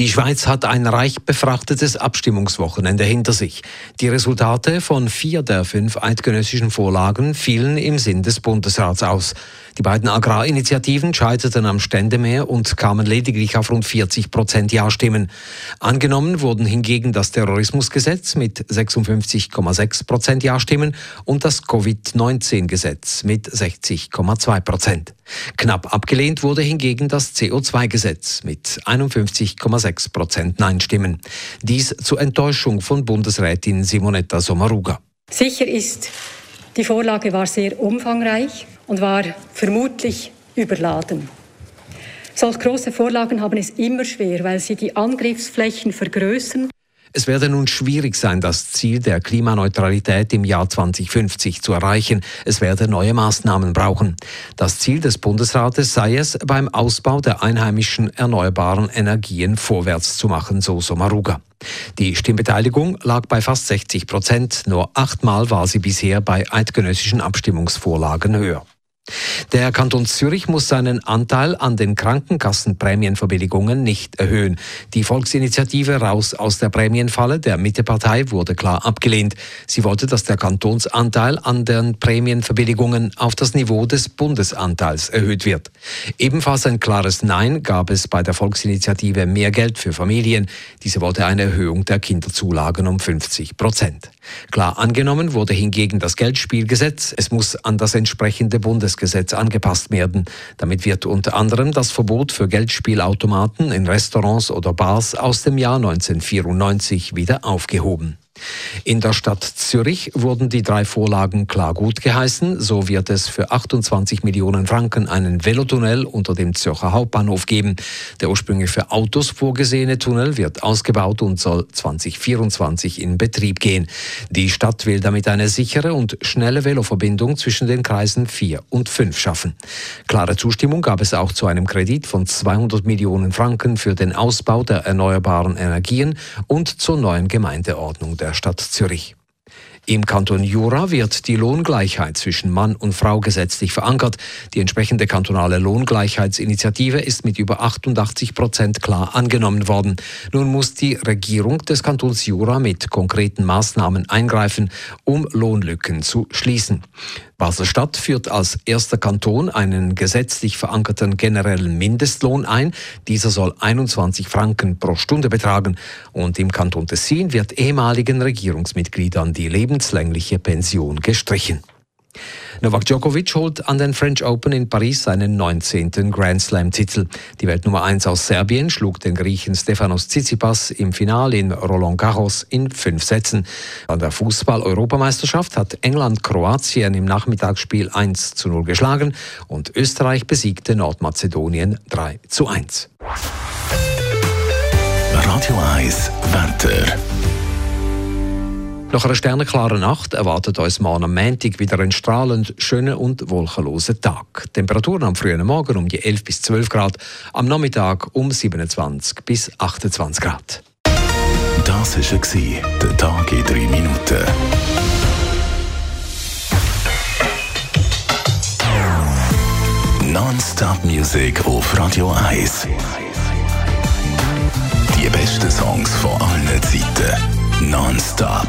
Die Schweiz hat ein reich befrachtetes Abstimmungswochenende hinter sich. Die Resultate von vier der fünf eidgenössischen Vorlagen fielen im Sinn des Bundesrats aus. Die beiden Agrarinitiativen scheiterten am Ständemeer und kamen lediglich auf rund 40 Prozent Ja-Stimmen. Angenommen wurden hingegen das Terrorismusgesetz mit 56,6 Prozent Ja-Stimmen und das Covid-19-Gesetz mit 60,2 Prozent. Knapp abgelehnt wurde hingegen das CO2-Gesetz mit 51,6 Prozent Nein-Stimmen. Dies zur Enttäuschung von Bundesrätin Simonetta Sommaruga. Sicher ist, die Vorlage war sehr umfangreich und war vermutlich überladen. Solch große Vorlagen haben es immer schwer, weil sie die Angriffsflächen vergrößern. Es werde nun schwierig sein, das Ziel der Klimaneutralität im Jahr 2050 zu erreichen. Es werde neue Maßnahmen brauchen. Das Ziel des Bundesrates sei es, beim Ausbau der einheimischen erneuerbaren Energien vorwärts zu machen, so Sommaruga. Die Stimmbeteiligung lag bei fast 60 Prozent. Nur achtmal war sie bisher bei eidgenössischen Abstimmungsvorlagen höher. Der Kanton Zürich muss seinen Anteil an den Krankenkassenprämienverbilligungen nicht erhöhen. Die Volksinitiative Raus aus der Prämienfalle der Mittepartei wurde klar abgelehnt. Sie wollte, dass der Kantonsanteil an den Prämienverbilligungen auf das Niveau des Bundesanteils erhöht wird. Ebenfalls ein klares Nein gab es bei der Volksinitiative Mehr Geld für Familien. Diese wollte eine Erhöhung der Kinderzulagen um 50 Prozent. Klar angenommen wurde hingegen das Geldspielgesetz. Es muss an das entsprechende Bundesgesetz angepasst werden. Damit wird unter anderem das Verbot für Geldspielautomaten in Restaurants oder Bars aus dem Jahr 1994 wieder aufgehoben. In der Stadt Zürich wurden die drei Vorlagen klar gut geheißen. So wird es für 28 Millionen Franken einen Velotunnel unter dem Zürcher Hauptbahnhof geben. Der ursprünglich für Autos vorgesehene Tunnel wird ausgebaut und soll 2024 in Betrieb gehen. Die Stadt will damit eine sichere und schnelle Veloverbindung zwischen den Kreisen 4 und 5 schaffen. Klare Zustimmung gab es auch zu einem Kredit von 200 Millionen Franken für den Ausbau der erneuerbaren Energien und zur neuen Gemeindeordnung der Stadt Zürich. Im Kanton Jura wird die Lohngleichheit zwischen Mann und Frau gesetzlich verankert. Die entsprechende kantonale Lohngleichheitsinitiative ist mit über 88 Prozent klar angenommen worden. Nun muss die Regierung des Kantons Jura mit konkreten Maßnahmen eingreifen, um Lohnlücken zu schließen. Basel-Stadt führt als erster Kanton einen gesetzlich verankerten generellen Mindestlohn ein. Dieser soll 21 Franken pro Stunde betragen. Und im Kanton Tessin wird ehemaligen Regierungsmitgliedern die lebenslängliche Pension gestrichen. Novak Djokovic holt an den French Open in Paris seinen 19. Grand Slam-Titel. Die Weltnummer 1 aus Serbien schlug den Griechen Stefanos Tsitsipas im Finale in Roland Garros in fünf Sätzen. An der Fußball-Europameisterschaft hat England Kroatien im Nachmittagsspiel 1 zu 0 geschlagen und Österreich besiegte Nordmazedonien 3 zu 1. Radio 1 Wetter. Nach einer sternenklaren Nacht erwartet uns morgen am Montag wieder ein strahlend schöner und wolkenloser Tag. Temperaturen am frühen Morgen um die 11 bis 12 Grad, am Nachmittag um 27 bis 28 Grad. Das war der Tag in drei Minuten. Non-Stop Music auf Radio 1. Die besten Songs von allen Zeiten. Non-Stop.